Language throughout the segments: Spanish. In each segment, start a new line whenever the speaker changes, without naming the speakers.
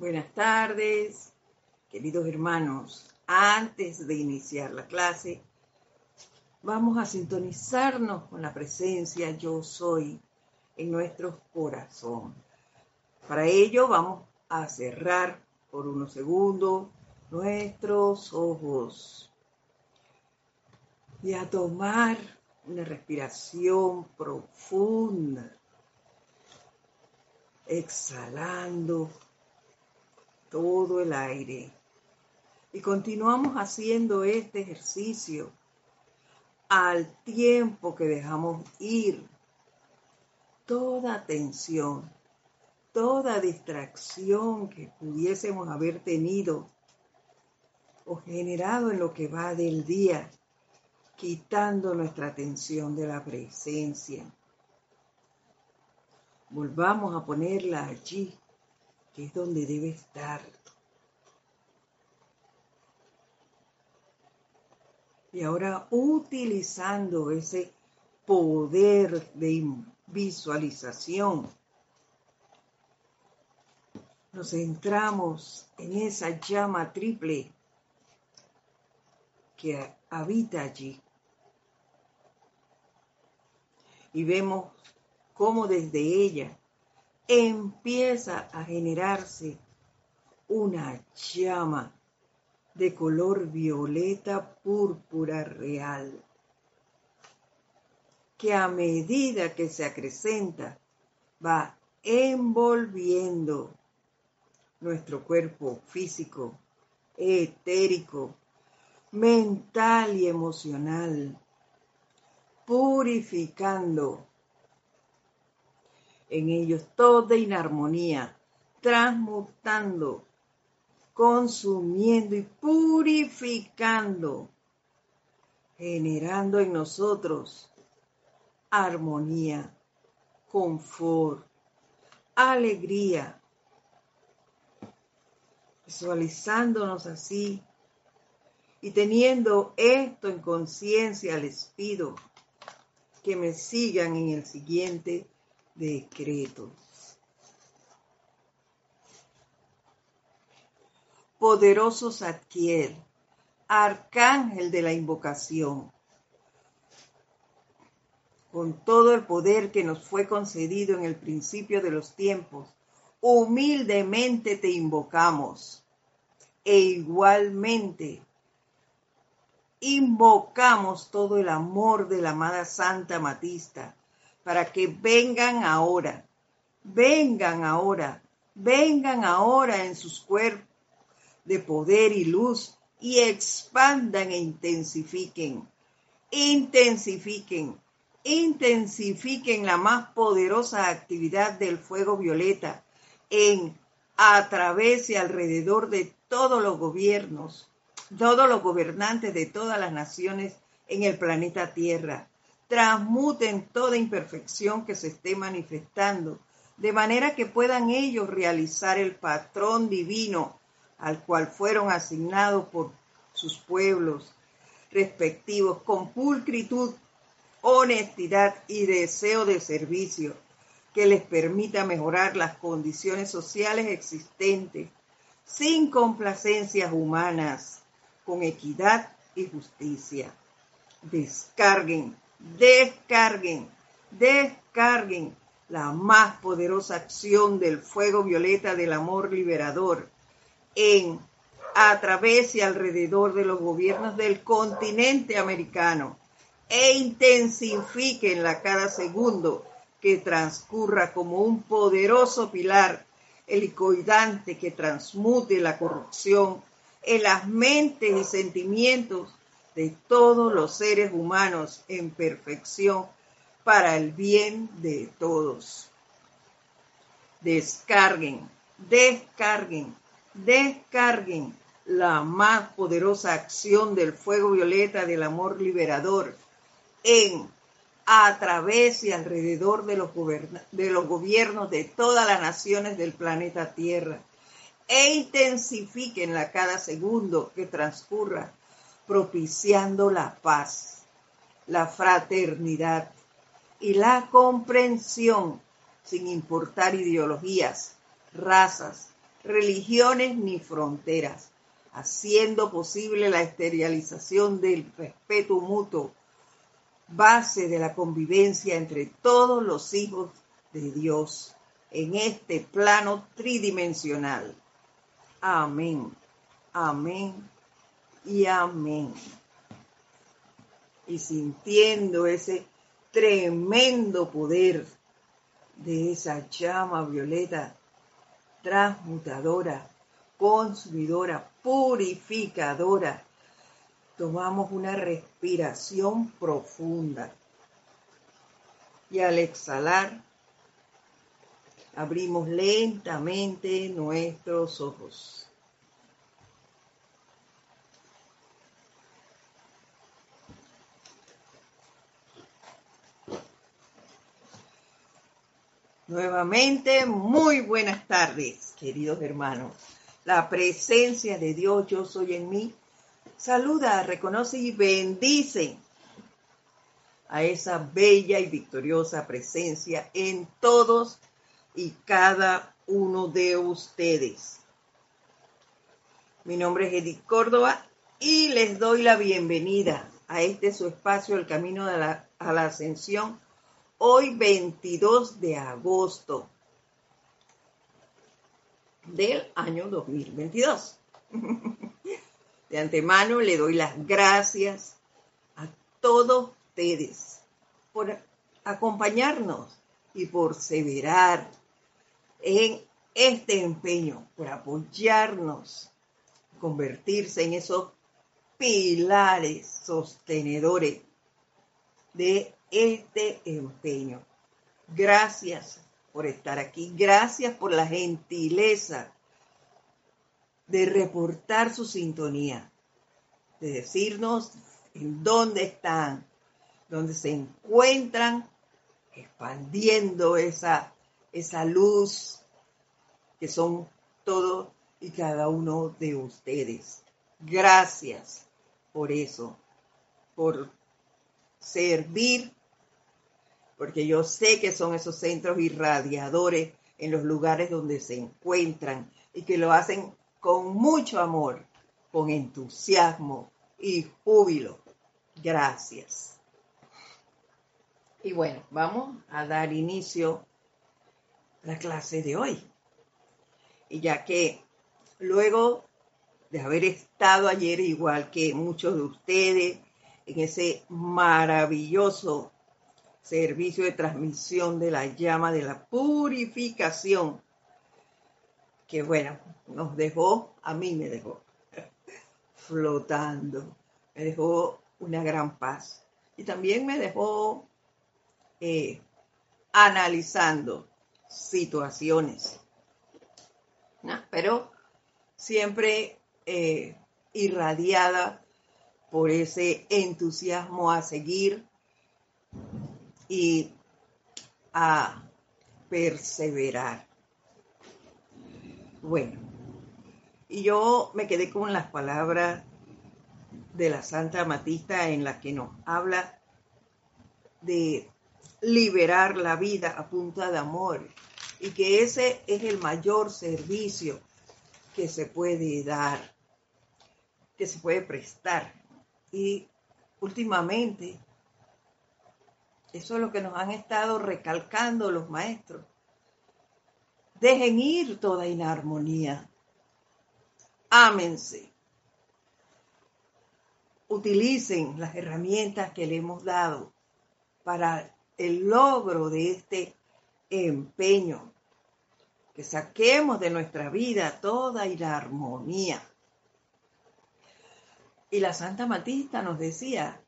Buenas tardes, queridos hermanos. Antes de iniciar la clase, vamos a sintonizarnos con la presencia yo soy en nuestro corazón. Para ello vamos a cerrar por unos segundos nuestros ojos y a tomar una respiración profunda, exhalando todo el aire. Y continuamos haciendo este ejercicio al tiempo que dejamos ir toda tensión, toda distracción que pudiésemos haber tenido o generado en lo que va del día, quitando nuestra atención de la presencia. Volvamos a ponerla allí que es donde debe estar. Y ahora utilizando ese poder de visualización, nos centramos en esa llama triple que habita allí. Y vemos cómo desde ella empieza a generarse una llama de color violeta púrpura real, que a medida que se acrecenta va envolviendo nuestro cuerpo físico, etérico, mental y emocional, purificando en ellos toda inarmonía, transmutando, consumiendo y purificando, generando en nosotros armonía, confort, alegría, visualizándonos así y teniendo esto en conciencia, les pido que me sigan en el siguiente decreto. Poderoso Zadkiel, arcángel de la invocación, con todo el poder que nos fue concedido en el principio de los tiempos, humildemente te invocamos e igualmente invocamos todo el amor de la amada Santa Matista para que vengan ahora, vengan ahora, vengan ahora en sus cuerpos de poder y luz y expandan e intensifiquen, intensifiquen, intensifiquen la más poderosa actividad del fuego violeta en, a través y alrededor de todos los gobiernos, todos los gobernantes de todas las naciones en el planeta Tierra transmuten toda imperfección que se esté manifestando, de manera que puedan ellos realizar el patrón divino al cual fueron asignados por sus pueblos respectivos con pulcritud, honestidad y deseo de servicio que les permita mejorar las condiciones sociales existentes sin complacencias humanas, con equidad y justicia. Descarguen descarguen, descarguen la más poderosa acción del fuego violeta del amor liberador en, a través y alrededor de los gobiernos del continente americano e intensifiquenla cada segundo que transcurra como un poderoso pilar helicoidante que transmute la corrupción en las mentes y sentimientos de todos los seres humanos en perfección para el bien de todos. Descarguen, descarguen, descarguen la más poderosa acción del fuego violeta del amor liberador en, a través y alrededor de los, de los gobiernos de todas las naciones del planeta Tierra e intensifiquenla cada segundo que transcurra propiciando la paz, la fraternidad y la comprensión sin importar ideologías, razas, religiones ni fronteras, haciendo posible la esterilización del respeto mutuo, base de la convivencia entre todos los hijos de Dios en este plano tridimensional. Amén, amén y amén. Y sintiendo ese tremendo poder de esa llama violeta transmutadora, consumidora, purificadora, tomamos una respiración profunda. Y al exhalar, abrimos lentamente nuestros ojos. Nuevamente, muy buenas tardes, queridos hermanos. La presencia de Dios, yo soy en mí, saluda, reconoce y bendice a esa bella y victoriosa presencia en todos y cada uno de ustedes. Mi nombre es Edith Córdoba y les doy la bienvenida a este su espacio, El Camino a la, a la Ascensión hoy 22 de agosto del año 2022. De antemano le doy las gracias a todos ustedes por acompañarnos y por severar en este empeño, por apoyarnos, convertirse en esos pilares sostenedores de este empeño. Gracias por estar aquí. Gracias por la gentileza de reportar su sintonía, de decirnos en dónde están, dónde se encuentran, expandiendo esa, esa luz que son todos y cada uno de ustedes. Gracias por eso, por servir porque yo sé que son esos centros irradiadores en los lugares donde se encuentran y que lo hacen con mucho amor, con entusiasmo y júbilo. Gracias. Y bueno, vamos a dar inicio a la clase de hoy. Y ya que luego de haber estado ayer, igual que muchos de ustedes, en ese maravilloso servicio de transmisión de la llama de la purificación, que bueno, nos dejó, a mí me dejó flotando, me dejó una gran paz. Y también me dejó eh, analizando situaciones, pero siempre eh, irradiada por ese entusiasmo a seguir y a perseverar. Bueno, y yo me quedé con las palabras de la Santa Matista en la que nos habla de liberar la vida a punta de amor y que ese es el mayor servicio que se puede dar, que se puede prestar. Y últimamente eso es lo que nos han estado recalcando los maestros. Dejen ir toda inarmonía. Ámense. Utilicen las herramientas que le hemos dado para el logro de este empeño. Que saquemos de nuestra vida toda inarmonía. Y la Santa Matista nos decía,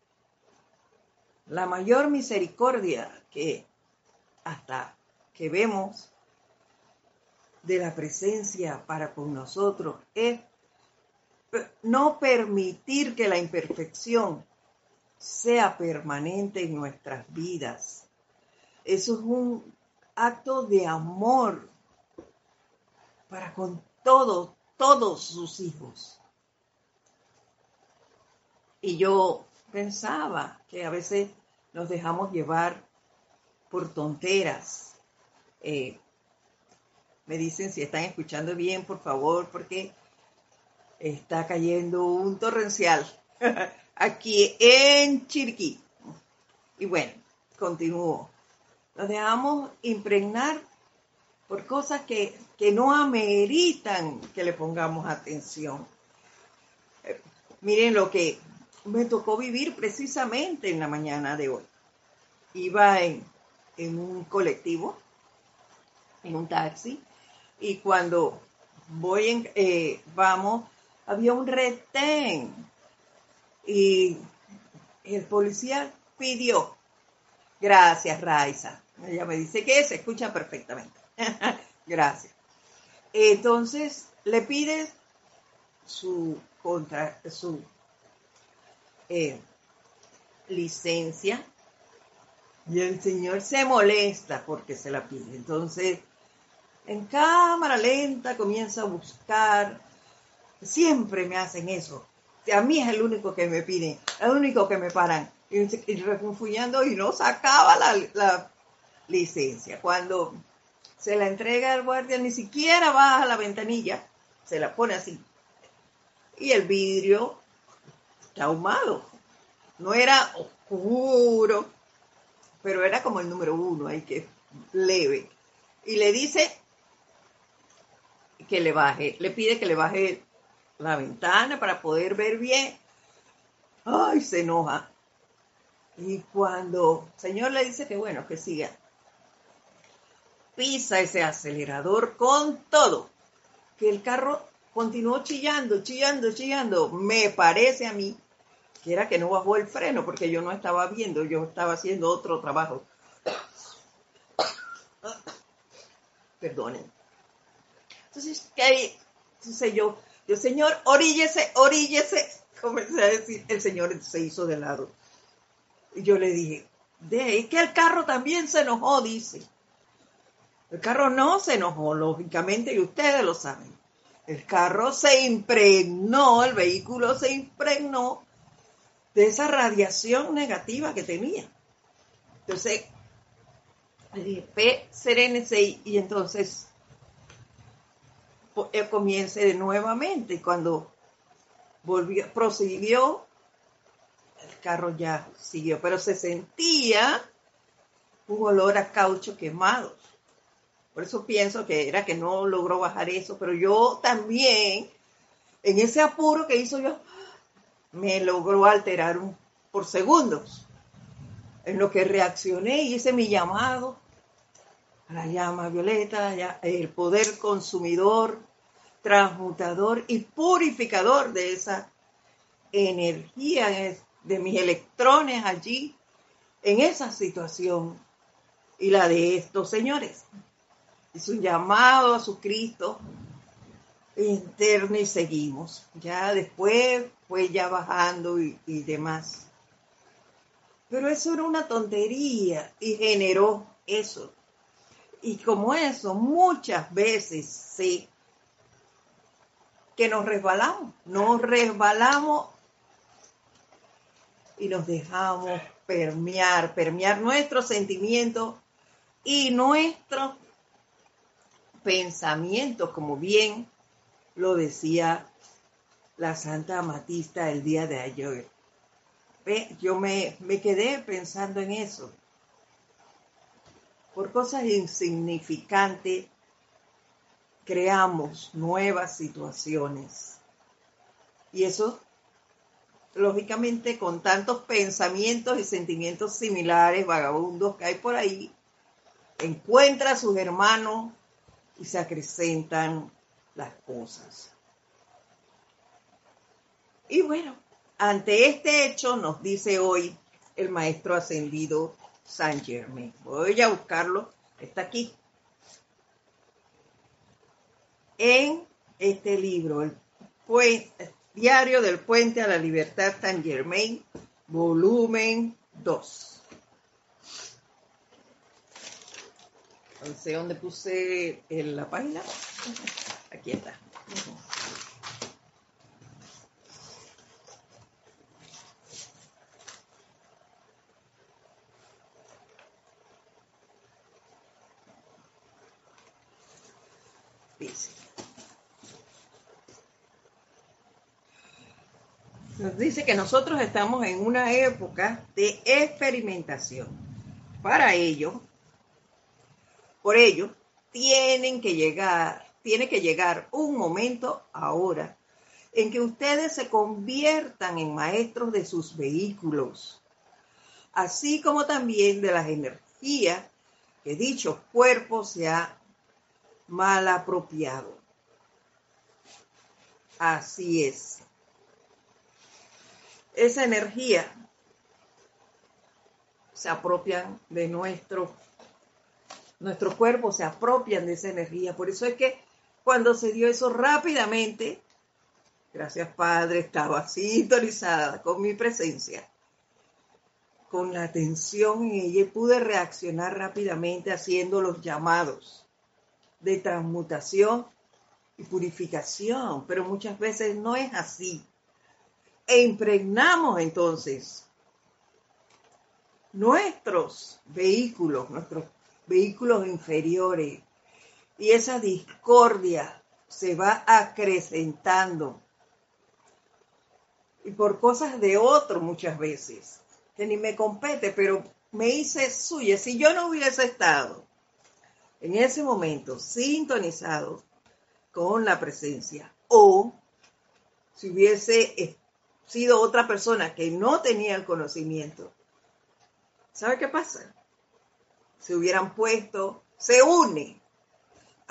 la mayor misericordia que hasta que vemos de la presencia para con nosotros es no permitir que la imperfección sea permanente en nuestras vidas. Eso es un acto de amor para con todos, todos sus hijos. Y yo pensaba que a veces nos dejamos llevar por tonteras. Eh, Me dicen si están escuchando bien, por favor, porque está cayendo un torrencial aquí en Chiriquí. Y bueno, continúo. Nos dejamos impregnar por cosas que, que no ameritan que le pongamos atención. Eh, miren lo que me tocó vivir precisamente en la mañana de hoy. Iba en, en un colectivo, en un taxi, y cuando voy en, eh, vamos, había un retén y el policía pidió, gracias Raiza, ella me dice que se escucha perfectamente, gracias. Entonces le pide su contra su eh, licencia y el señor se molesta porque se la pide. Entonces, en cámara lenta comienza a buscar. Siempre me hacen eso. A mí es el único que me piden, el único que me paran. Y, y y no sacaba la, la licencia. Cuando se la entrega al guardia, ni siquiera baja la ventanilla, se la pone así. Y el vidrio ahumado. No era oscuro, pero era como el número uno, ahí que leve. Y le dice que le baje, le pide que le baje la ventana para poder ver bien. Ay, se enoja. Y cuando el Señor le dice que bueno, que siga, pisa ese acelerador con todo, que el carro continuó chillando, chillando, chillando. Me parece a mí que era que no bajó el freno porque yo no estaba viendo, yo estaba haciendo otro trabajo. Perdonen. Entonces, ¿qué? Entonces yo, yo, Señor, oríllese, oríllese. Comencé a decir, el Señor se hizo de lado. Y yo le dije, de ahí que el carro también se enojó, dice. El carro no se enojó, lógicamente, y ustedes lo saben. El carro se impregnó, el vehículo se impregnó de esa radiación negativa que tenía. Entonces, le dije, P, serénese y entonces él comience de nuevamente. Cuando volvió, prosiguió, el carro ya siguió, pero se sentía un olor a caucho quemado. Por eso pienso que era que no logró bajar eso, pero yo también, en ese apuro que hizo yo, me logró alterar por segundos. En lo que reaccioné y hice mi llamado a la llama violeta, el poder consumidor, transmutador y purificador de esa energía de mis electrones allí, en esa situación y la de estos señores. Hice un llamado a su Cristo interno y seguimos. Ya después fue ya bajando y, demás. Pero eso era una tontería y generó eso. Y como eso, muchas veces sí, que nos resbalamos, nos resbalamos y nos dejamos permear, permear nuestros sentimientos y nuestros pensamientos, como bien lo decía la Santa Amatista el día de ayer. Yo me, me quedé pensando en eso. Por cosas insignificantes creamos nuevas situaciones. Y eso, lógicamente, con tantos pensamientos y sentimientos similares, vagabundos que hay por ahí, encuentra a sus hermanos y se acrecentan las cosas. Y bueno, ante este hecho nos dice hoy el maestro ascendido San Germain. Voy a buscarlo, está aquí. En este libro, el Diario del Puente a la Libertad San Germain, volumen 2. No sé dónde puse en la página. Aquí está. Nos dice que nosotros estamos en una época de experimentación. Para ello, por ello, tienen que llegar tiene que llegar un momento ahora en que ustedes se conviertan en maestros de sus vehículos, así como también de las energías que dicho cuerpo se ha mal apropiado. Así es. Esa energía se apropian de nuestro, nuestro cuerpo, se apropian de esa energía. Por eso es que cuando se dio eso rápidamente, gracias Padre, estaba sintonizada con mi presencia, con la atención en ella y pude reaccionar rápidamente haciendo los llamados de transmutación y purificación, pero muchas veces no es así. E impregnamos entonces nuestros vehículos, nuestros vehículos inferiores, y esa discordia se va acrecentando y por cosas de otro muchas veces, que ni me compete, pero me hice suya. Si yo no hubiese estado en ese momento sintonizado con la presencia o si hubiese sido otra persona que no tenía el conocimiento, ¿sabe qué pasa? Se hubieran puesto, se une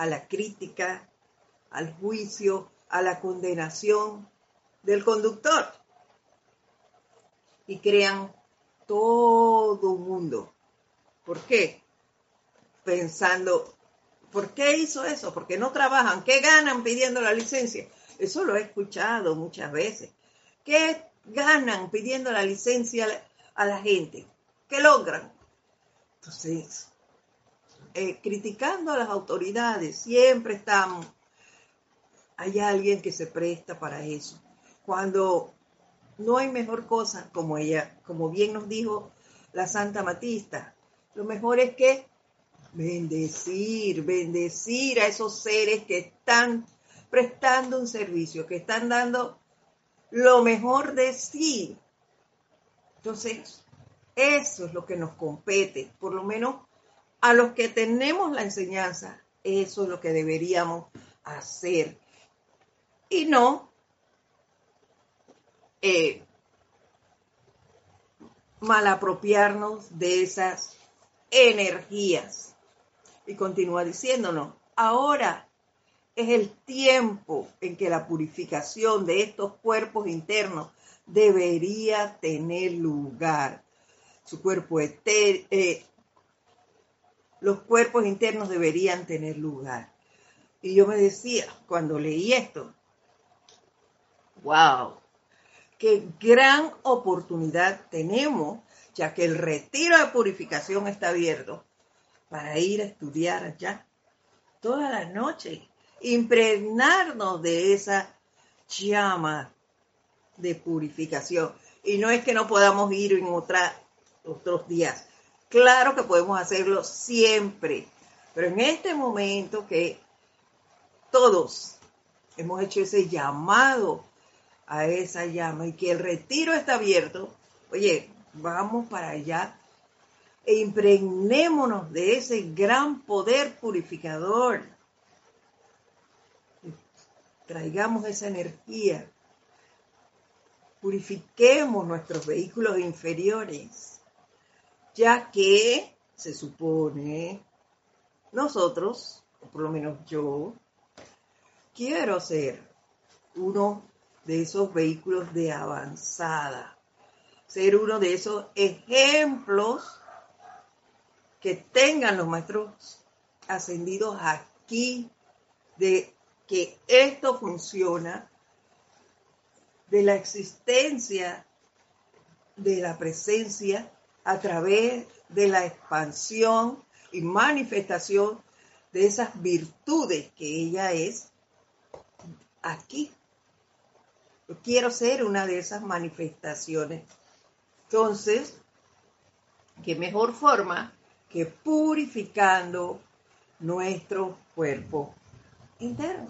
a la crítica, al juicio, a la condenación del conductor y crean todo un mundo. ¿Por qué? Pensando, ¿por qué hizo eso? ¿Por qué no trabajan? ¿Qué ganan pidiendo la licencia? Eso lo he escuchado muchas veces. ¿Qué ganan pidiendo la licencia a la gente? ¿Qué logran? Entonces, eh, criticando a las autoridades, siempre estamos, hay alguien que se presta para eso. Cuando no hay mejor cosa, como ella, como bien nos dijo la Santa Matista. Lo mejor es que bendecir, bendecir a esos seres que están prestando un servicio, que están dando lo mejor de sí. Entonces, eso es lo que nos compete, por lo menos a los que tenemos la enseñanza, eso es lo que deberíamos hacer. Y no eh, malapropiarnos de esas energías. Y continúa diciéndonos, ahora es el tiempo en que la purificación de estos cuerpos internos debería tener lugar. Su cuerpo eh, los cuerpos internos deberían tener lugar. Y yo me decía, cuando leí esto, wow, qué gran oportunidad tenemos, ya que el retiro de purificación está abierto para ir a estudiar allá toda la noche, impregnarnos de esa llama de purificación. Y no es que no podamos ir en otra, otros días. Claro que podemos hacerlo siempre, pero en este momento que todos hemos hecho ese llamado a esa llama y que el retiro está abierto, oye, vamos para allá e impregnémonos de ese gran poder purificador. Traigamos esa energía. Purifiquemos nuestros vehículos inferiores, ya que se supone nosotros, o por lo menos yo, quiero ser uno de esos vehículos de avanzada. Ser uno de esos ejemplos que tengan los maestros ascendidos aquí de que esto funciona, de la existencia de la presencia a través de la expansión y manifestación de esas virtudes que ella es aquí quiero ser una de esas manifestaciones. Entonces, ¿qué mejor forma que purificando nuestro cuerpo interno?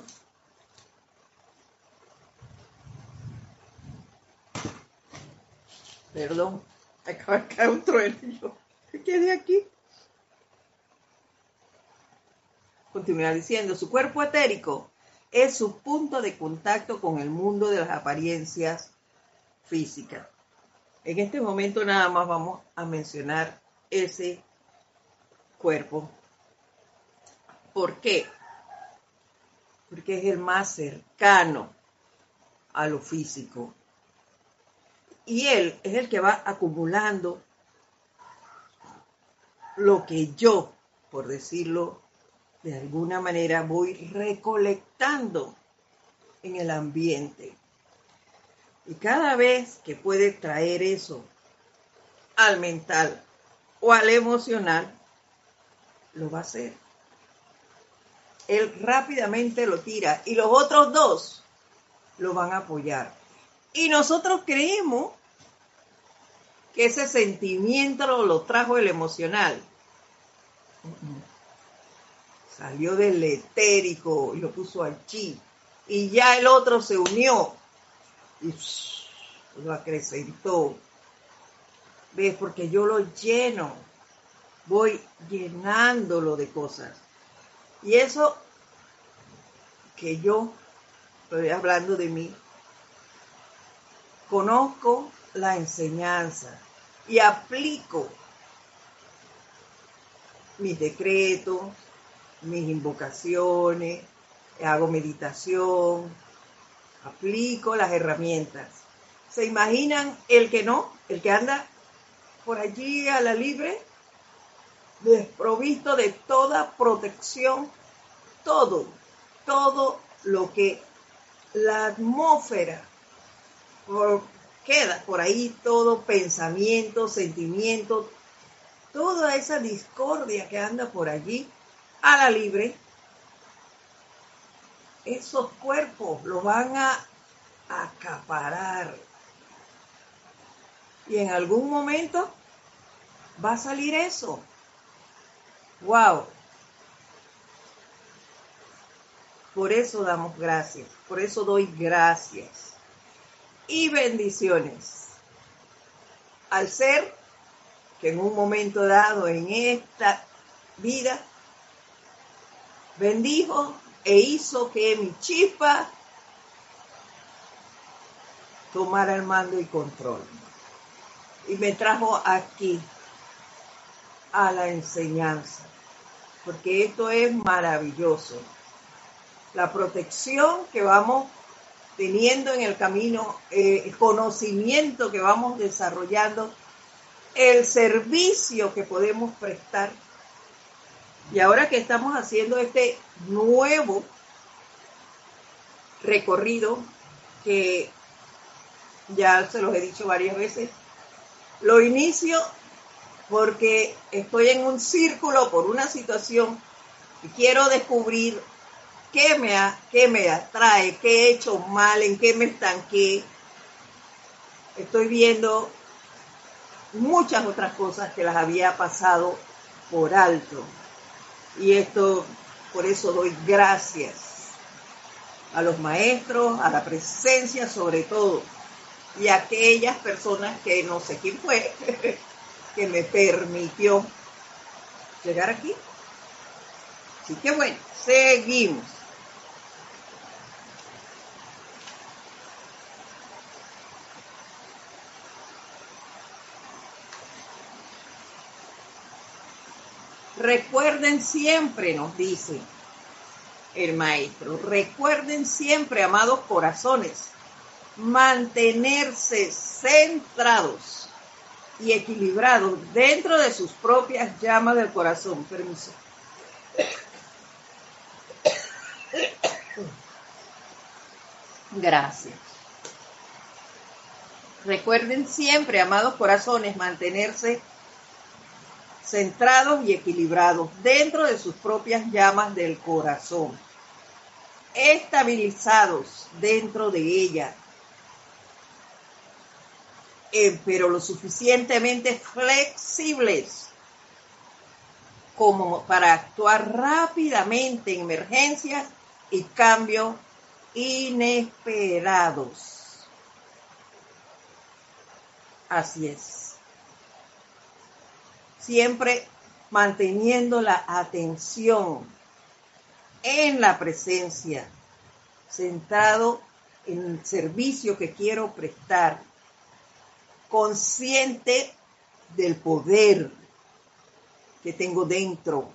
Perdón, acaba de caer un trueno y yo quedé aquí. Continúa diciendo, su cuerpo etérico es su punto de contacto con el mundo de las apariencias físicas. En este momento nada más vamos a mencionar ese cuerpo. ¿Por qué? Porque es el más cercano a lo físico. Y él es el que va acumulando lo que yo, por decirlo de alguna manera, voy recolectando en el ambiente. Y cada vez que puede traer eso al mental o al emocional, lo va a hacer. Él rápidamente lo tira y los otros dos lo van a apoyar. Y nosotros creemos que ese sentimiento lo, trajo el emocional. Salió del etérico y lo puso allí. Y ya el otro se unió y lo acrecentó. ¿Ves? Porque yo lo lleno. Voy llenándolo de cosas. Y eso que yo estoy hablando de mí, conozco la enseñanza y aplico mis decretos, mis invocaciones, hago meditación, aplico las herramientas. ¿Se imaginan el que no? El que anda por allí a la libre, desprovisto de toda protección, todo, todo lo que la atmósfera queda por ahí todo pensamiento, sentimiento, toda esa discordia que anda por allí a la libre, esos cuerpos lo van a acaparar. Y en algún momento va a salir eso. ¡Wow! Por eso damos gracias, por eso doy gracias y bendiciones al ser que en un momento dado en esta vida bendijo e hizo que mi chispa tomara el mando y control. Y me trajo aquí a la enseñanza, porque esto es maravilloso. La protección que vamos teniendo en el camino, eh, el conocimiento que vamos desarrollando, el servicio que podemos prestar. Y ahora que estamos haciendo este nuevo recorrido, que ya se los he dicho varias veces, lo inicio porque estoy en un círculo por una situación y quiero descubrir qué me, qué me atrae, qué he hecho mal, en qué me estanqué. Estoy viendo muchas otras cosas que las había pasado por alto. Y esto, por eso doy gracias a los maestros, a la presencia sobre todo, y a aquellas personas que no sé quién fue, que me permitió llegar aquí. Así que bueno, seguimos. Recuerden siempre, nos dice el maestro, recuerden siempre, amados corazones, mantenerse centrados y equilibrados dentro de sus propias llamas del corazón. Permiso. Gracias. Recuerden siempre, amados corazones, mantenerse centrados y equilibrados dentro de sus propias llamas del corazón, estabilizados dentro de ella, eh, pero lo suficientemente flexibles como para actuar rápidamente en emergencias y cambios inesperados. Así es. Siempre manteniendo la atención en la presencia, sentado en el servicio que quiero prestar, consciente del poder que tengo dentro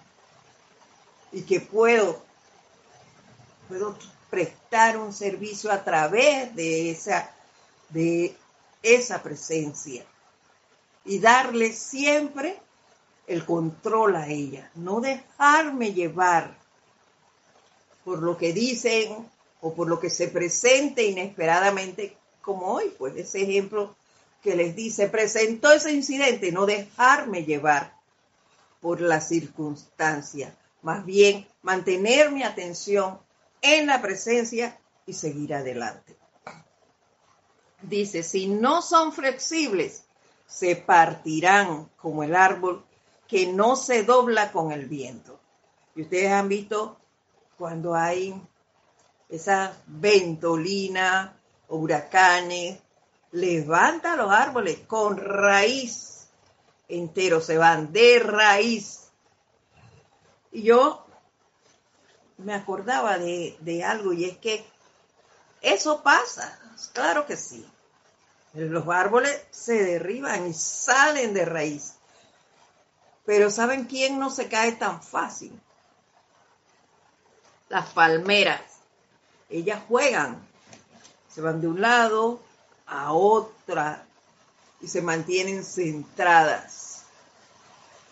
y que puedo, puedo prestar un servicio a través de esa, de esa presencia y darle siempre el control a ella, no dejarme llevar por lo que dicen o por lo que se presente inesperadamente, como hoy, pues ese ejemplo que les dice, presentó ese incidente, no dejarme llevar por la circunstancia, más bien mantener mi atención en la presencia y seguir adelante. Dice, si no son flexibles, se partirán como el árbol que no se dobla con el viento. Y ustedes han visto cuando hay esa ventolina, huracanes, levanta los árboles con raíz entero, se van de raíz. Y yo me acordaba de, de algo y es que eso pasa, claro que sí. Los árboles se derriban y salen de raíz. Pero ¿saben quién no se cae tan fácil? Las palmeras. Ellas juegan. Se van de un lado a otra y se mantienen centradas,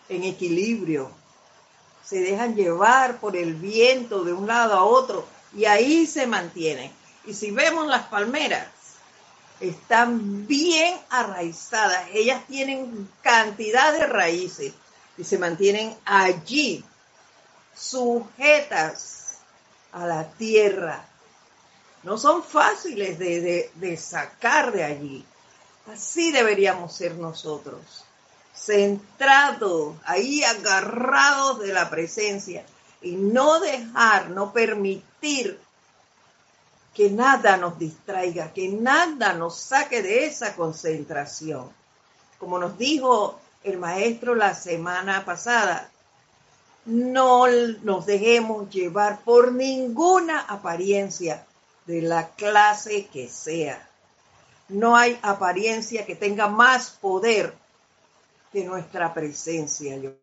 en equilibrio. Se dejan llevar por el viento de un lado a otro y ahí se mantienen. Y si vemos las palmeras, están bien arraizadas. Ellas tienen cantidad de raíces y se mantienen allí, sujetas a la tierra. No son fáciles de, de sacar de allí. Así deberíamos ser nosotros, centrados, ahí agarrados de la presencia y no dejar, no permitir que nada nos distraiga, que nada nos saque de esa concentración. Como nos dijo el maestro la semana pasada, no nos dejemos llevar por ninguna apariencia de la clase que sea. No hay apariencia que tenga más poder que nuestra presencia. Yo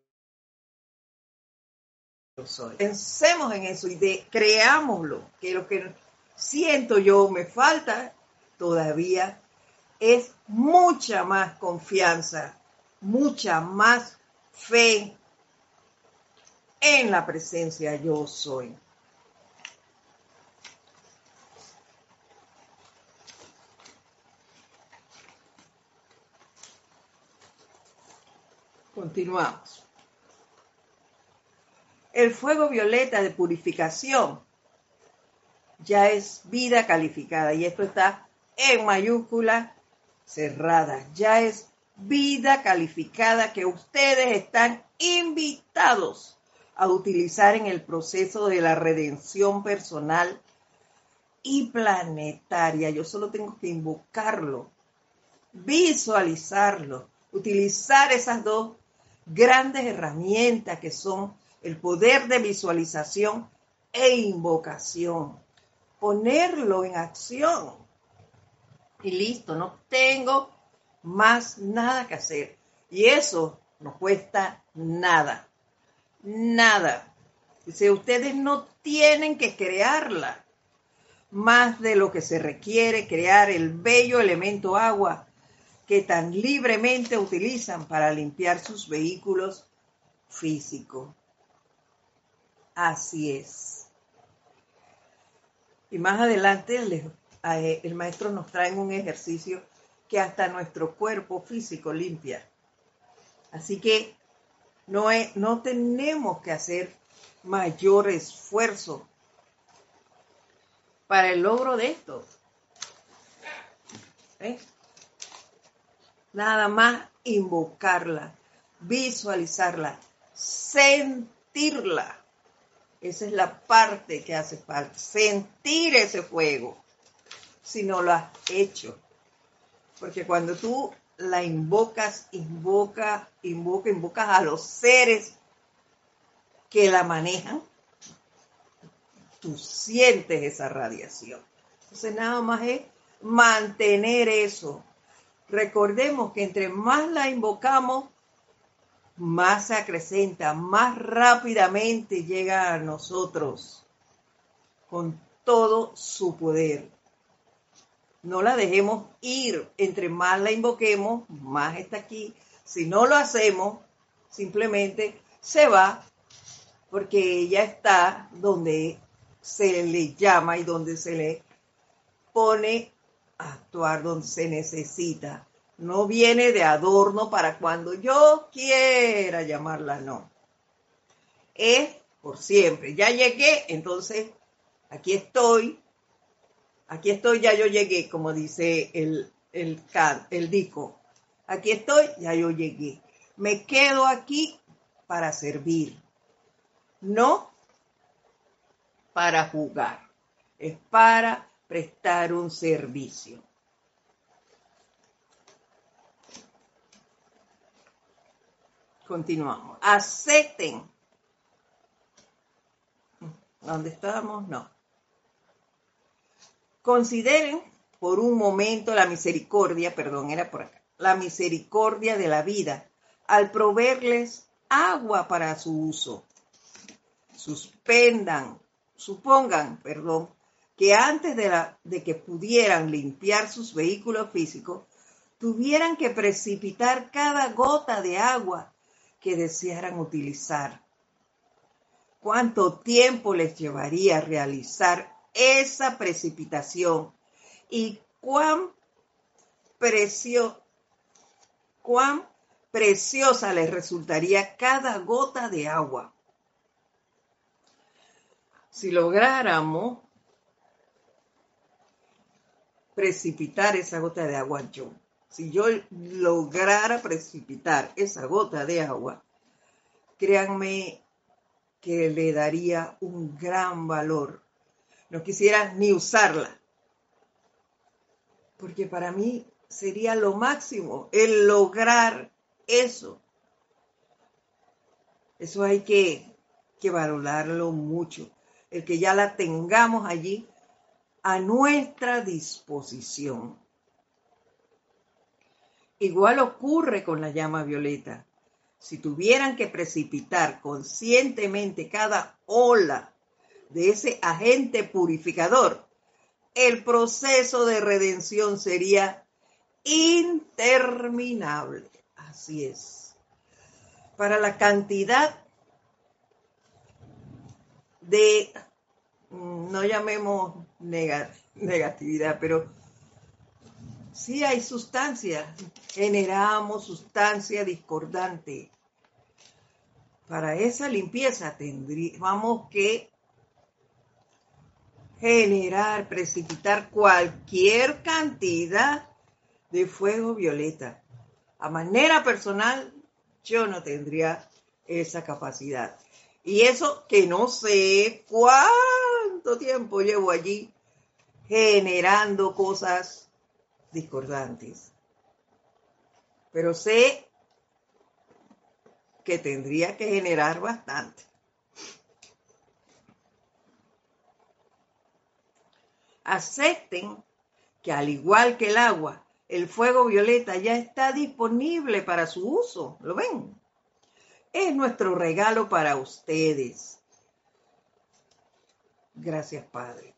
soy. Pensemos en eso y de, creámoslo, que lo que siento yo me falta todavía es mucha más confianza, mucha más fe en la presencia yo soy. Continuamos. El fuego violeta de purificación ya es vida calificada y esto está en mayúscula cerrada. Ya es vida calificada que ustedes están invitados a utilizar en el proceso de la redención personal y planetaria. Yo solo tengo que invocarlo, visualizarlo, utilizar esas dos grandes herramientas que son el poder de visualización e invocación ponerlo en acción. Y listo, no tengo más nada que hacer. Y eso no cuesta nada. Nada. Dice, ustedes no tienen que crearla más de lo que se requiere crear el bello elemento agua que tan libremente utilizan para limpiar sus vehículos físicos. Así es. Y más adelante eh, el, maestro nos trae un ejercicio que hasta nuestro cuerpo físico limpia. Así que no, no tenemos que hacer mayor esfuerzo para el logro de esto. ¿Eh? Nada más invocarla, visualizarla, sentirla. Esa es la parte que hace falta, sentir ese fuego, si no lo has hecho. Porque cuando tú la invocas, invoca, invoca, invocas a los seres que la manejan, tú sientes esa radiación. Entonces nada más es mantener eso. Recordemos que entre más la invocamos, más se acrecenta, más rápidamente llega a nosotros con todo su poder. No la dejemos ir. Entre más la invoquemos, más está aquí. Si no lo hacemos, simplemente se va porque ella está donde se le llama y donde se le pone a actuar, donde se necesita. No viene de adorno para cuando yo quiera llamarla, no. Es por siempre. Ya llegué, entonces aquí estoy. Aquí estoy, ya yo llegué, como dice el, el, el disco. Aquí estoy, ya yo llegué. Me quedo aquí para servir no para jugar, es para prestar un servicio. Continuamos. Acepten. ¿Dónde estamos? No. Consideren por un momento la misericordia, perdón, era por acá, la misericordia de la vida al proveerles agua para su uso suspendan, supongan, perdón, que antes de, de que pudieran limpiar sus vehículos físicos, tuvieran que precipitar cada gota de agua que desearan utilizar. ¿Cuánto tiempo les llevaría realizar esa precipitación? ¿Y cuán, precio, cuán preciosa les resultaría cada gota de agua? si lográramos precipitar esa gota de agua, yo, si yo lograra precipitar esa gota de agua, créanme que le daría un gran valor. No quisiera ni usarla, porque para mí sería lo máximo el lograr eso. Eso hay que, que valorarlo mucho el que ya la tengamos allí a nuestra disposición. Igual ocurre con la llama violeta. Si tuvieran que precipitar conscientemente cada ola de ese agente purificador, el proceso de redención sería interminable. Así es. Para la cantidad de, mm, no llamemos negatividad, pero sí hay sustancia, generamos sustancia discordante. Para esa limpieza tendríamos que generar, precipitar cualquier cantidad de fuego violeta. A manera personal, yo no tendría esa capacidad. Y eso que no sé cuánto tiempo llevo allí generando cosas discordantes. Pero sé que tendría que generar bastante. Acepten que al igual que el agua, el fuego violeta ya está disponible para su uso. ¿Lo ven? es nuestro regalo para ustedes. Gracias, Padre.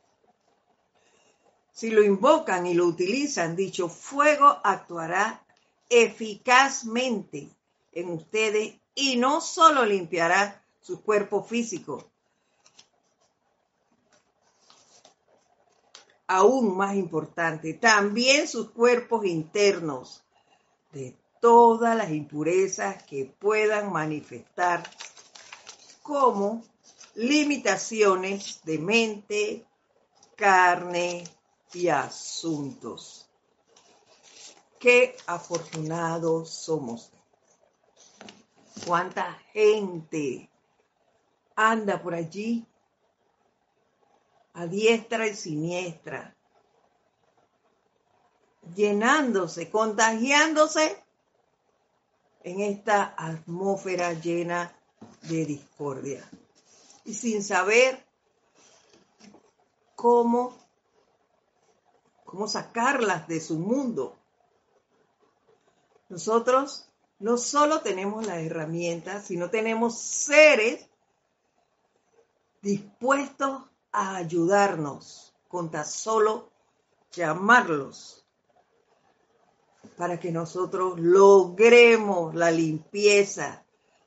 Si lo invocan y lo utilizan, dicho fuego actuará eficazmente en ustedes y no solo limpiará su cuerpo físico, aún más importante, también sus cuerpos internos de todas las impurezas que puedan manifestar como limitaciones de mente, carne y asuntos. Qué afortunados somos. Cuánta gente anda por allí a diestra y siniestra llenándose, contagiándose en esta atmósfera llena de discordia. Y sin saber cómo, cómo sacarlas de su mundo. Nosotros no solo tenemos las herramientas, sino tenemos seres dispuestos a ayudarnos con tan solo llamarlos para que nosotros logremos la limpieza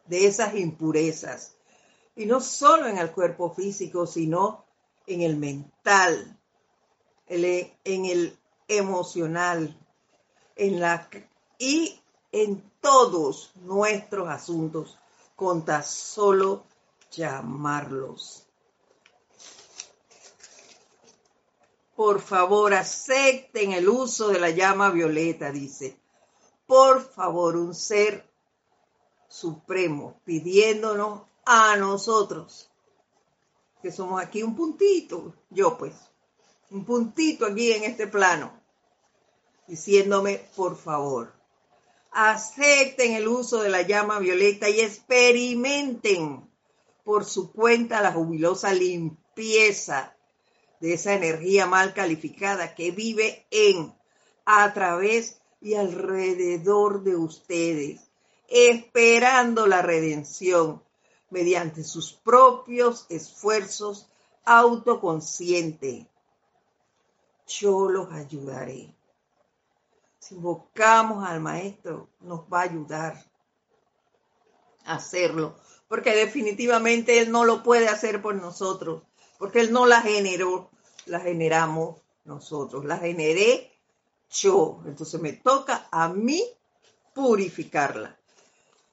de esas impurezas. Y no solo en el cuerpo físico, sino en el mental, en el emocional, en la y en todos nuestros asuntos, con tan solo llamarlos. Por favor, acepten el uso de la llama violeta, dice. Por favor, un ser supremo pidiéndonos a nosotros, que somos aquí un puntito, yo pues, un puntito aquí en este plano, diciéndome, por favor, acepten el uso de la llama violeta y experimenten por su cuenta la jubilosa limpieza de esa energía mal calificada que vive en, a través y alrededor de ustedes, esperando la redención mediante sus propios esfuerzos autoconscientes. Yo los ayudaré. Si invocamos al Maestro, nos va a ayudar a hacerlo, porque definitivamente Él no lo puede hacer por nosotros porque Él no la generó, la generamos nosotros, la generé yo. Entonces me toca a mí purificarla.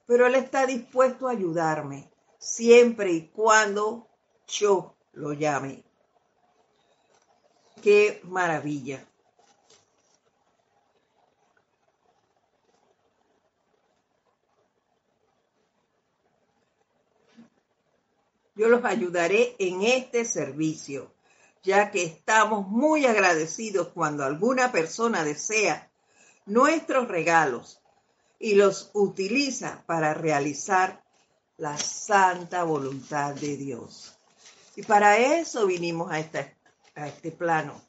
Pero Él está dispuesto a ayudarme siempre y cuando yo lo llame. Qué maravilla. Yo los ayudaré en este servicio, ya que estamos muy agradecidos cuando alguna persona desea nuestros regalos y los utiliza para realizar la santa voluntad de Dios. Y para eso vinimos a, a este plano,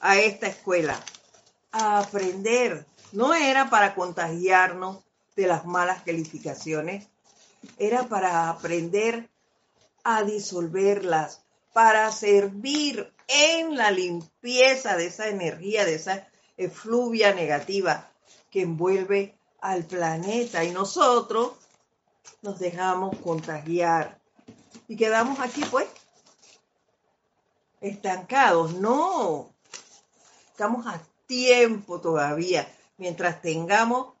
a esta escuela, a aprender. No era para contagiarnos de las malas calificaciones, era para aprender a disolverlas, para servir en la limpieza de esa energía, de esa efluvia negativa que envuelve al planeta. Y nosotros nos dejamos contagiar y quedamos aquí pues estancados. No, estamos a tiempo todavía. Mientras tengamos,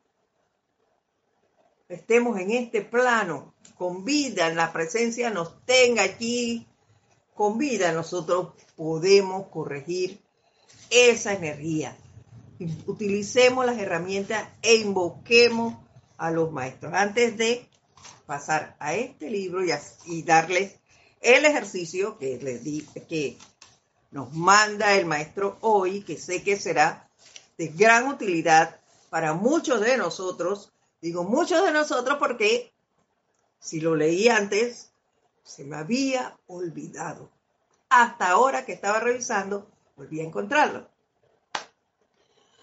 estemos en este plano con vida, en la presencia nos tenga aquí con vida, nosotros podemos corregir esa energía. Utilicemos las herramientas e invoquemos a los maestros. Antes de pasar a este libro y, darles el ejercicio que les di, que nos manda el maestro hoy, que sé que será de gran utilidad para muchos de nosotros. Digo muchos de nosotros porque si lo leí antes, se me había olvidado. Hasta ahora que estaba revisando, volví a encontrarlo.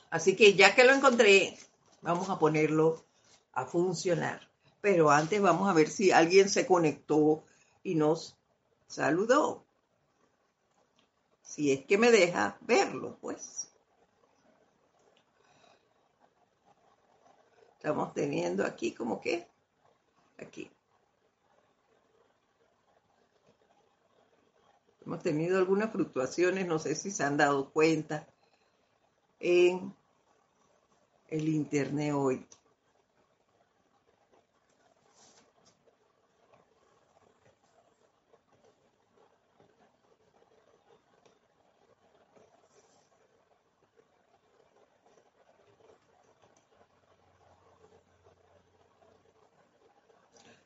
Así que ya que lo encontré, vamos a ponerlo a funcionar. Pero antes vamos a ver si alguien se conectó y nos saludó. Si es que me deja verlo, pues. Estamos teniendo aquí como que, aquí. Hemos tenido algunas fluctuaciones, no sé si se han dado cuenta, en el Internet hoy.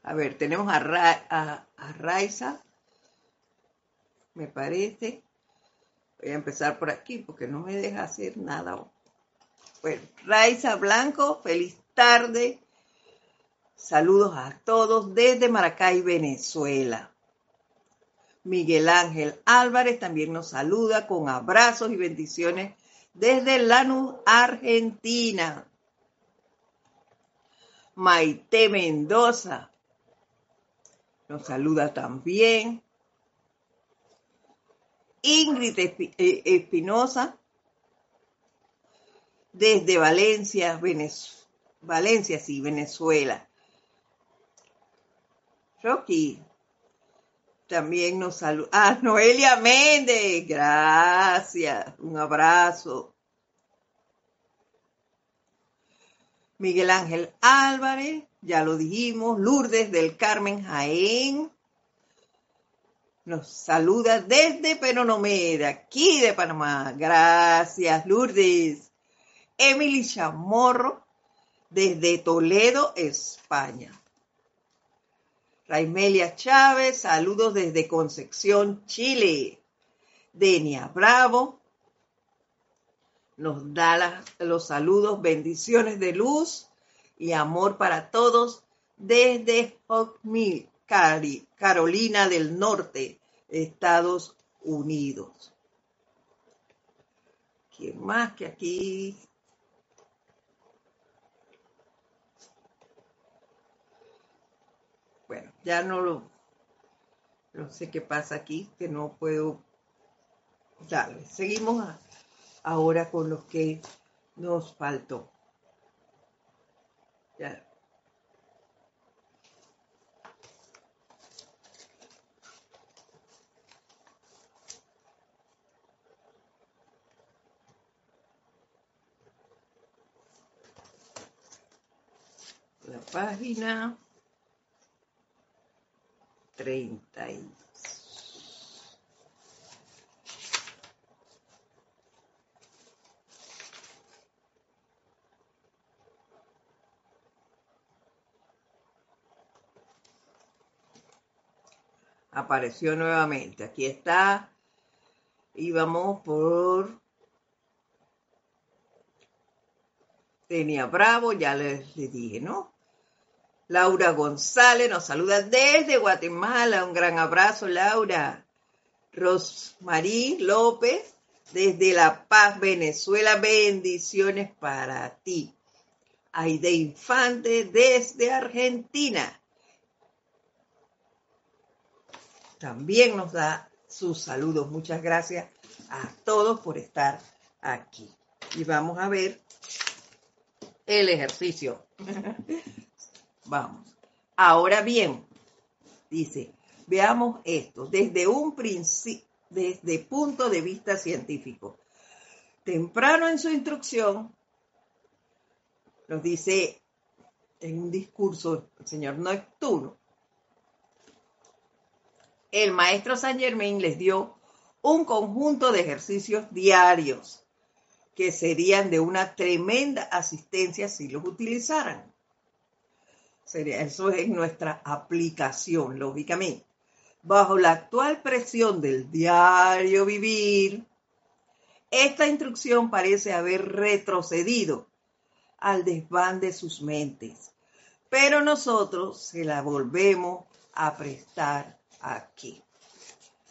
A ver, tenemos a, a Raiza me parece. Voy a empezar por aquí porque no me deja hacer nada Bueno, Raiza Blanco, feliz tarde. Saludos a todos desde Maracay, Venezuela. Miguel Ángel Álvarez también nos saluda con abrazos y bendiciones desde Lanús, Argentina. Maite Mendoza nos saluda también. Ingrid eh, Espinosa desde Valencia, Valencia, sí, Venezuela. Rocky también nos saluda. Ah, Noelia Méndez, gracias, un abrazo. Miguel Ángel Álvarez, ya lo dijimos, Lourdes del Carmen Jaén. Nos saluda desde Penonomé, aquí de Panamá. Gracias, Lourdes. Emily Chamorro, desde Toledo, España. Raimelia Chávez, saludos desde Concepción, Chile. Denia Bravo, nos da los saludos, bendiciones de luz y amor para todos desde Mill, Carolina del Norte, Estados Unidos. ¿Quién más que aquí? Bueno, ya no lo, no sé qué pasa aquí, que no puedo darle. Seguimos a, ahora con lo que nos faltó. Ya. La página 30 apareció nuevamente. Aquí está. Y vamos por Tenia Bravo, ya les, dije, ¿no? Laura González nos saluda desde Guatemala. Un gran abrazo, Laura. Rosmarí López, desde La Paz, Venezuela. Bendiciones para ti. Aide Infante, desde Argentina. También nos da sus saludos. Muchas gracias a todos por estar aquí. Y vamos a ver el ejercicio. vamos. Ahora bien, dice, veamos esto desde un principio, desde punto de vista científico. Temprano en su instrucción, nos dice en un discurso el señor Neptuno, el maestro Saint Germain les dio un conjunto de ejercicios diarios que serían de una tremenda asistencia si los utilizaran. Sería, eso es nuestra aplicación, lógicamente. Bajo la actual presión del diario vivir, esta instrucción parece haber retrocedido al desván de sus mentes, pero nosotros se la volvemos a prestar aquí.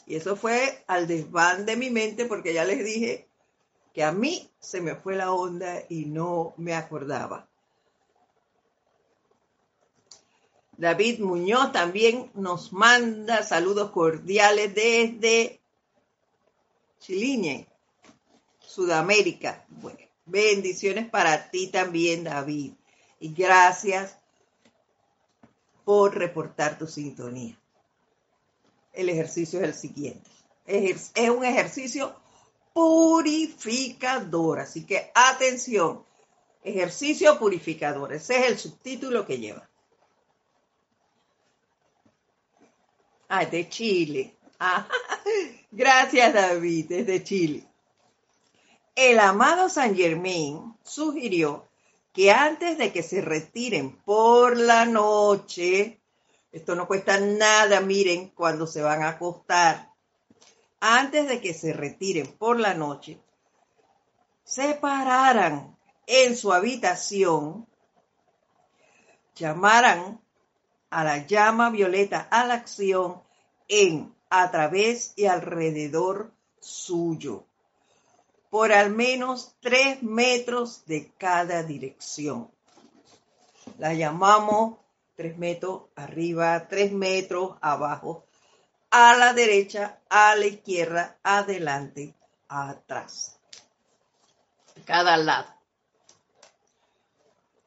Y eso fue al desván de mi mente porque ya les dije que a mí se me fue la onda y no me acordaba. David Muñoz también nos manda saludos cordiales desde Chiliñe, Sudamérica. Bueno, bendiciones para ti también, David. Y gracias por reportar tu sintonía el ejercicio es el siguiente. Es, un ejercicio purificador, así que atención, ejercicio purificador, ese es el subtítulo que lleva. Ah, es de Chile. Ah, gracias David, es de Chile. El amado San Germain sugirió que antes de que se retiren por la noche, esto no cuesta nada, miren, cuando se van a acostar. Antes de que se retiren por la noche, se pararan en su habitación, llamaran a la llama violeta a la acción en, a través y alrededor suyo, por al menos tres metros de cada dirección. La llamamos tres metros arriba, tres metros abajo, a la derecha, a la izquierda, adelante, atrás. Cada lado.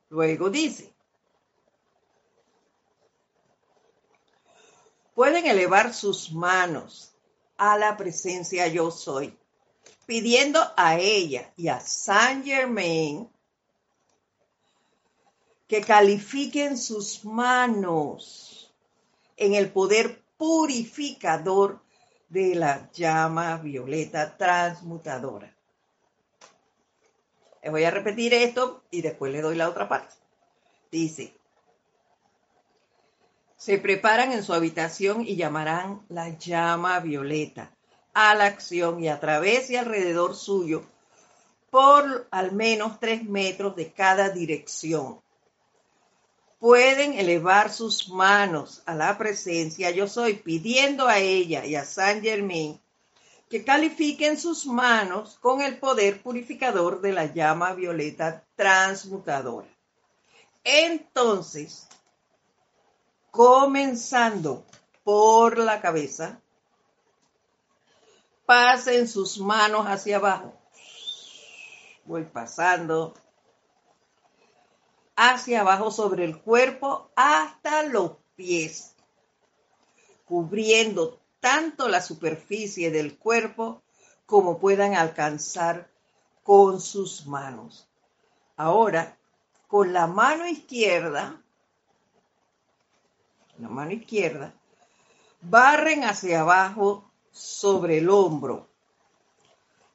Luego dice, pueden elevar sus manos a la presencia yo soy, pidiendo a ella y a Saint Germain que califiquen sus manos en el poder purificador de la llama violeta transmutadora. Les voy a repetir esto y después le doy la otra parte. Dice, se preparan en su habitación y llamarán la llama violeta a la acción y a través y alrededor suyo por al menos tres metros de cada dirección. Pueden elevar sus manos a la presencia yo soy pidiendo a ella y a San Germain que califiquen sus manos con el poder purificador de la llama violeta transmutadora. Entonces, comenzando por la cabeza, pasen sus manos hacia abajo. Voy pasando hacia abajo sobre el cuerpo hasta los pies, cubriendo tanto la superficie del cuerpo como puedan alcanzar con sus manos. Ahora, con la mano izquierda, la mano izquierda, barren hacia abajo sobre el hombro,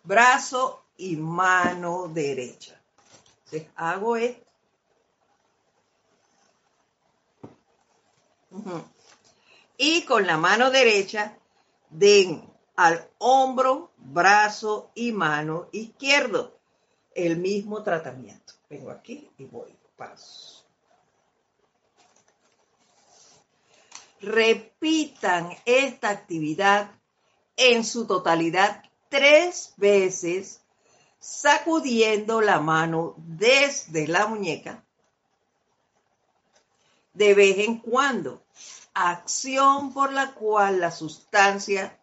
brazo y mano derecha. Entonces hago esto. Y con la mano derecha den al hombro, brazo y mano izquierdo el mismo tratamiento. Vengo aquí y voy, paso. repitan esta actividad en su totalidad tres veces, sacudiendo la mano desde la muñeca de vez en cuando, acción por la cual la sustancia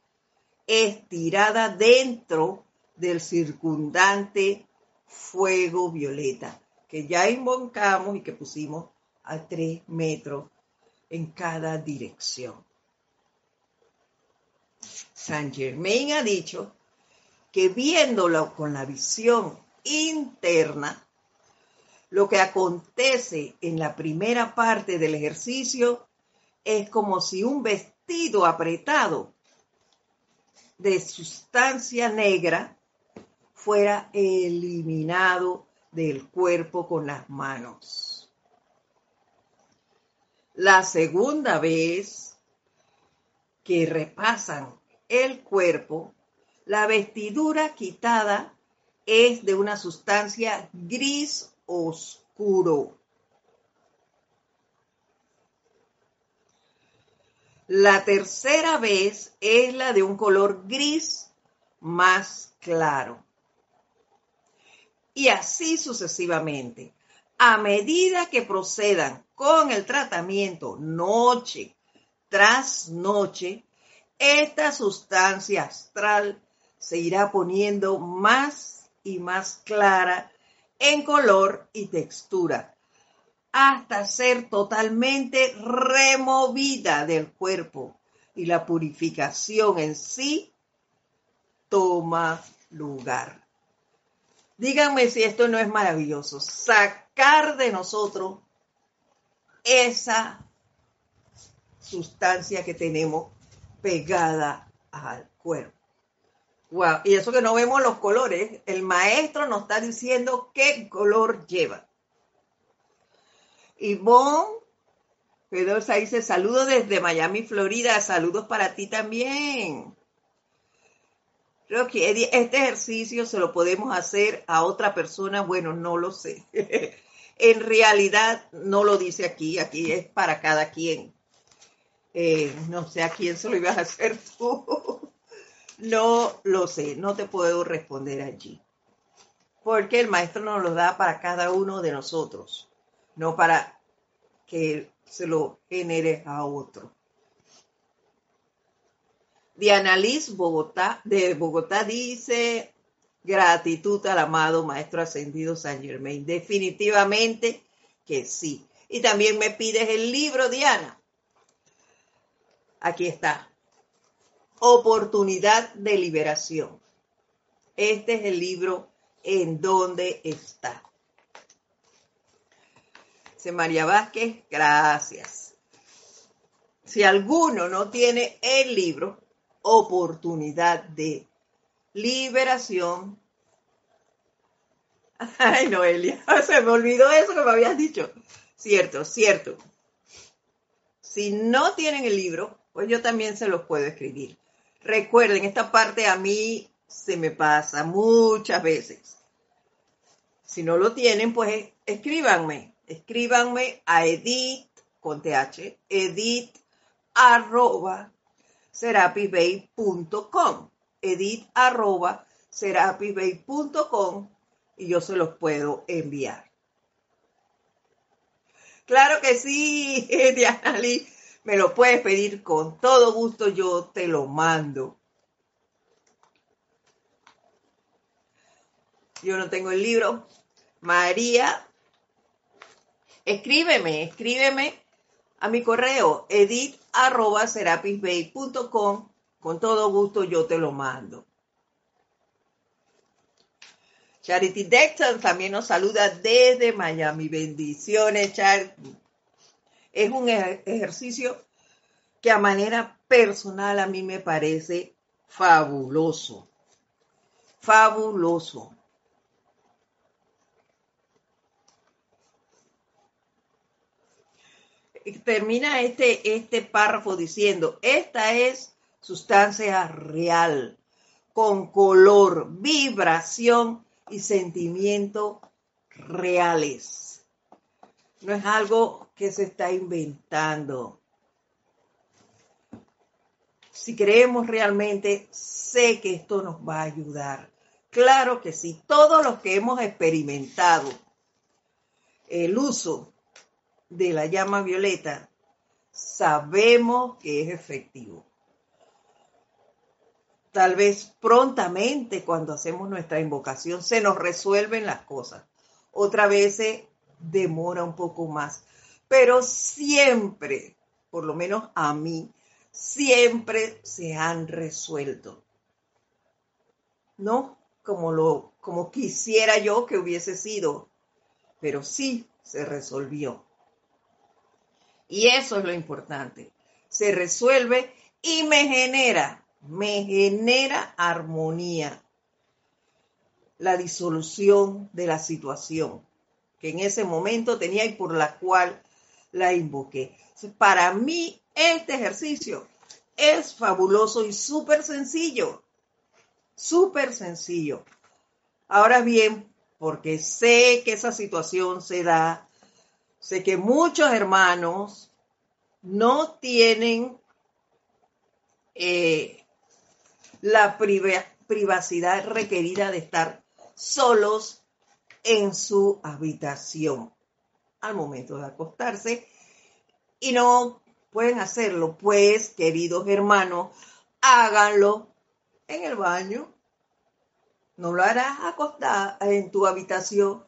es tirada dentro del circundante fuego violeta, que ya invocamos y que pusimos a tres metros en cada dirección. Saint Germain ha dicho que viéndolo con la visión interna, lo que acontece en la primera parte del ejercicio es como si un vestido apretado de sustancia negra fuera eliminado del cuerpo con las manos. La segunda vez que repasan el cuerpo, la vestidura quitada es de una sustancia gris oscuro. La tercera vez es la de un color gris más claro. Y así sucesivamente. A medida que procedan con el tratamiento noche tras noche, esta sustancia astral se irá poniendo más y más clara en color y textura, hasta ser totalmente removida del cuerpo y la purificación en sí toma lugar. Díganme si esto no es maravilloso, sacar de nosotros esa sustancia que tenemos pegada al cuerpo. Wow. Y eso que no vemos los colores, el maestro nos está diciendo qué color lleva. Ivonne Pedrosa dice, saludos desde Miami, Florida, saludos para ti también. Creo que este ejercicio se lo podemos hacer a otra persona, bueno, no lo sé. en realidad no lo dice aquí, aquí es para cada quien. Eh, no sé a quién se lo ibas a hacer tú. no lo sé, no te puedo responder allí. Porque el maestro nos lo da para cada uno de nosotros, no para que se lo genere a otro. Diana Liz Bogotá, de Bogotá dice, gratitud al amado Maestro Ascendido San Germain. Definitivamente que sí. Y también me pides el libro, Diana. Aquí está. Oportunidad de liberación. Este es el libro en donde está. María Vázquez, gracias. Si alguno no tiene el libro, oportunidad de liberación. Ay, Noelia, se me olvidó eso que me habías dicho. Cierto, cierto. Si no tienen el libro, pues yo también se los puedo escribir. Recuerden, esta parte a mí se me pasa muchas veces. Si no lo tienen, pues escríbanme. Escríbanme a edit con th, edit arroba serapisbay.com. Edit arroba serapisbay.com y yo se los puedo enviar. Claro que sí, Diana me lo puedes pedir con todo gusto, yo te lo mando. Yo no tengo el libro. María, escríbeme, escríbeme a mi correo edit.serapisbay.com. Con todo gusto yo te lo mando. Charity Dexter también nos saluda desde Miami. Bendiciones, Charity es un ejercicio que a manera personal a mí me parece fabuloso. Fabuloso. Termina este, este párrafo diciendo, esta es sustancia real, con color, vibración y sentimiento reales. No es algo que se está inventando. Si creemos realmente, sé que esto nos va a ayudar. Claro que sí, todos los que hemos experimentado el uso de la llama violeta, sabemos que es efectivo. Tal vez prontamente cuando hacemos nuestra invocación se nos resuelven las cosas. Otra vez demora un poco más pero siempre, por lo menos a mí, siempre se han resuelto. No como lo como quisiera yo que hubiese sido, pero sí se resolvió. Y eso es lo importante. Se resuelve y me genera, me genera armonía. La disolución de la situación que en ese momento tenía y por la cual la invoqué. Para mí, este ejercicio es fabuloso y súper sencillo. Súper sencillo. Ahora bien, porque sé que esa situación se da, sé que muchos hermanos no tienen eh, la privacidad requerida de estar solos en su habitación al momento de acostarse y no pueden hacerlo, pues, queridos hermanos, háganlo en el baño. No lo harás acostada en tu habitación,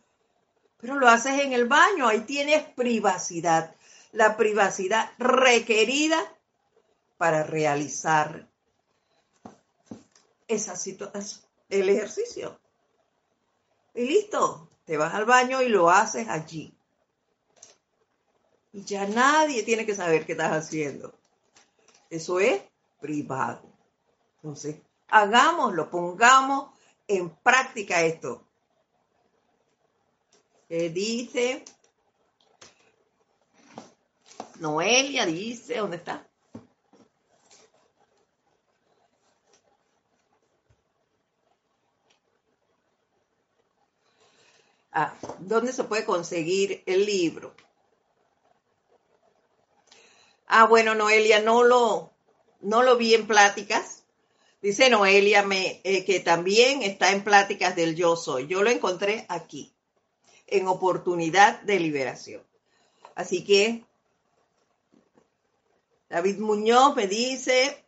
pero lo haces en el baño, ahí tienes privacidad, la privacidad requerida para realizar esa situación, el ejercicio. Y listo, te vas al baño y lo haces allí. Y ya nadie tiene que saber qué estás haciendo. Eso es privado. Entonces, hagámoslo, pongamos en práctica esto dice, Noelia dice, ¿dónde está? Ah, ¿dónde se puede conseguir el libro? Ah, bueno, Noelia, no lo, no lo vi en pláticas. Dice Noelia eh, que también está en pláticas del yo soy. Yo lo encontré aquí en oportunidad de liberación. Así que David Muñoz me dice,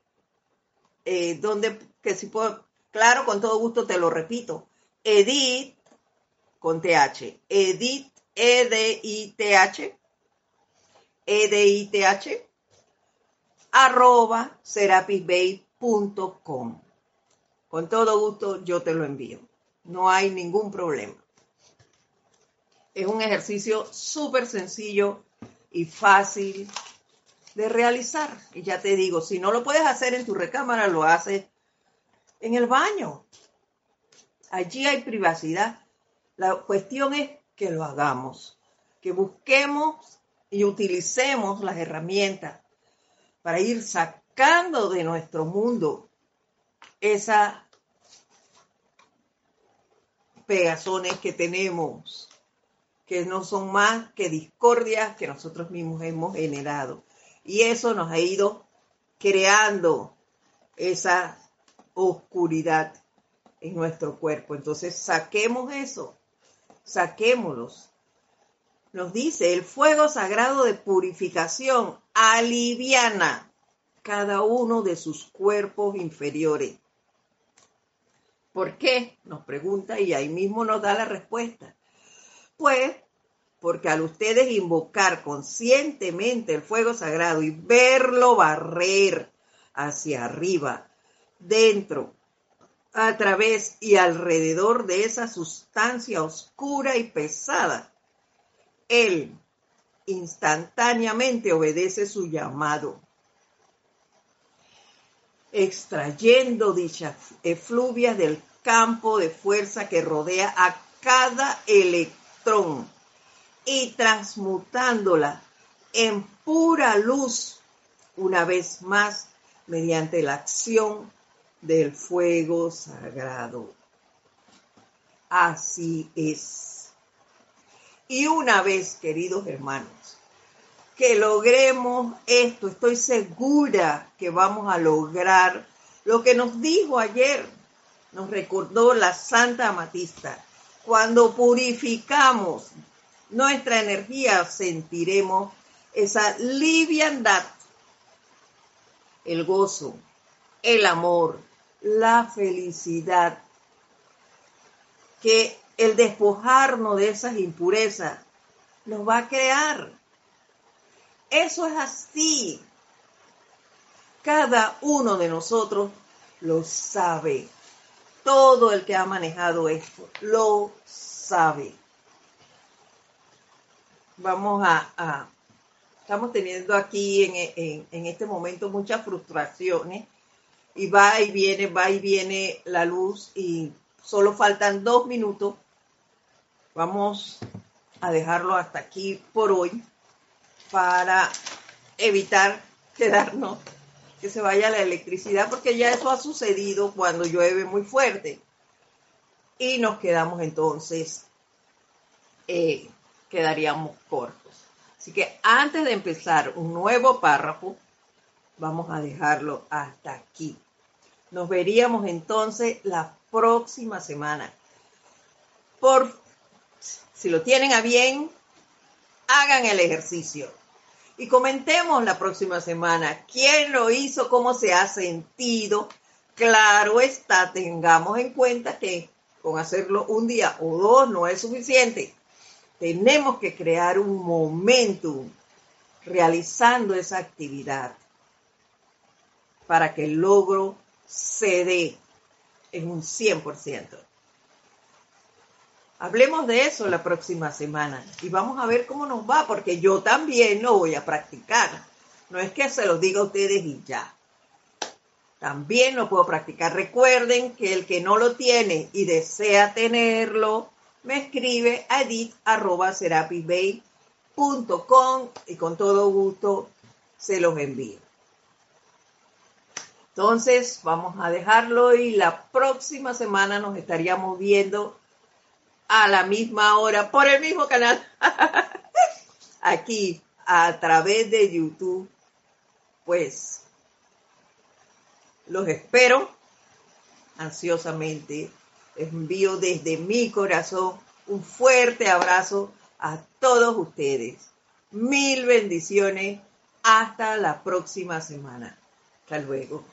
eh, ¿dónde, que si puedo, claro, con todo gusto te lo repito. Edith, con TH, Edith, E-D-I-T-H, E-D-I-T-H, arroba serapisbay.com. Con todo gusto yo te lo envío. No hay ningún problema. Es un ejercicio súper sencillo y fácil de realizar. Y ya te digo, si no lo puedes hacer en tu recámara, lo haces en el baño. Allí hay privacidad. La cuestión es que lo hagamos, que busquemos y utilicemos las herramientas para ir sacando de nuestro mundo esas pegazones que tenemos, que no son más que discordias que nosotros mismos hemos generado. Y eso nos ha ido creando esa oscuridad en nuestro cuerpo. Entonces, saquemos eso, saquémoslos. Nos dice, el fuego sagrado de purificación aliviana cada uno de sus cuerpos inferiores. ¿Por qué? Nos pregunta y ahí mismo nos da la respuesta. Pues porque al ustedes invocar conscientemente el fuego sagrado y verlo barrer hacia arriba, dentro, a través y alrededor de esa sustancia oscura y pesada, él instantáneamente obedece su llamado, extrayendo dicha efluvia del campo de fuerza que rodea a cada electrón y transmutándola en pura luz, una vez más, mediante la acción del fuego sagrado. Así es. Y una vez, queridos hermanos, que logremos esto, estoy segura que vamos a lograr lo que nos dijo ayer, nos recordó la Santa Amatista. Cuando purificamos nuestra energía, sentiremos esa liviandad, el gozo, el amor, la felicidad que el despojarnos de esas impurezas nos va a crear. Eso es así. Cada uno de nosotros lo sabe. Todo el que ha manejado esto lo sabe. Vamos a, estamos teniendo aquí en, en este momento muchas frustraciones y va y viene, va y viene la luz y solo faltan dos minutos Vamos a dejarlo hasta aquí por hoy para evitar quedarnos que se vaya la electricidad porque ya eso ha sucedido cuando llueve muy fuerte. Y nos quedamos entonces eh, quedaríamos cortos. Así que antes de empezar un nuevo párrafo vamos a dejarlo hasta aquí. Nos veríamos entonces la próxima semana. Por si lo tienen a bien, hagan el ejercicio. Y comentemos la próxima semana quién lo hizo, cómo se ha sentido. Claro está, tengamos en cuenta que con hacerlo un día o dos no es suficiente. Tenemos que crear un momentum realizando esa actividad para que el logro se dé en un 100%. Hablemos de eso la próxima semana y vamos a ver cómo nos va, porque yo también lo voy a practicar. No es que se lo diga a ustedes y ya. También lo puedo practicar. Recuerden que el que no lo tiene y desea tenerlo, me escribe a edit.serapisbay.com y con todo gusto se los envío. Entonces, vamos a dejarlo y la próxima semana nos estaríamos viendo a la misma hora por el mismo canal. Aquí a través de YouTube. Pues los espero ansiosamente. Envío desde mi corazón un fuerte abrazo a todos ustedes. Mil bendiciones. Hasta la próxima semana. Hasta luego.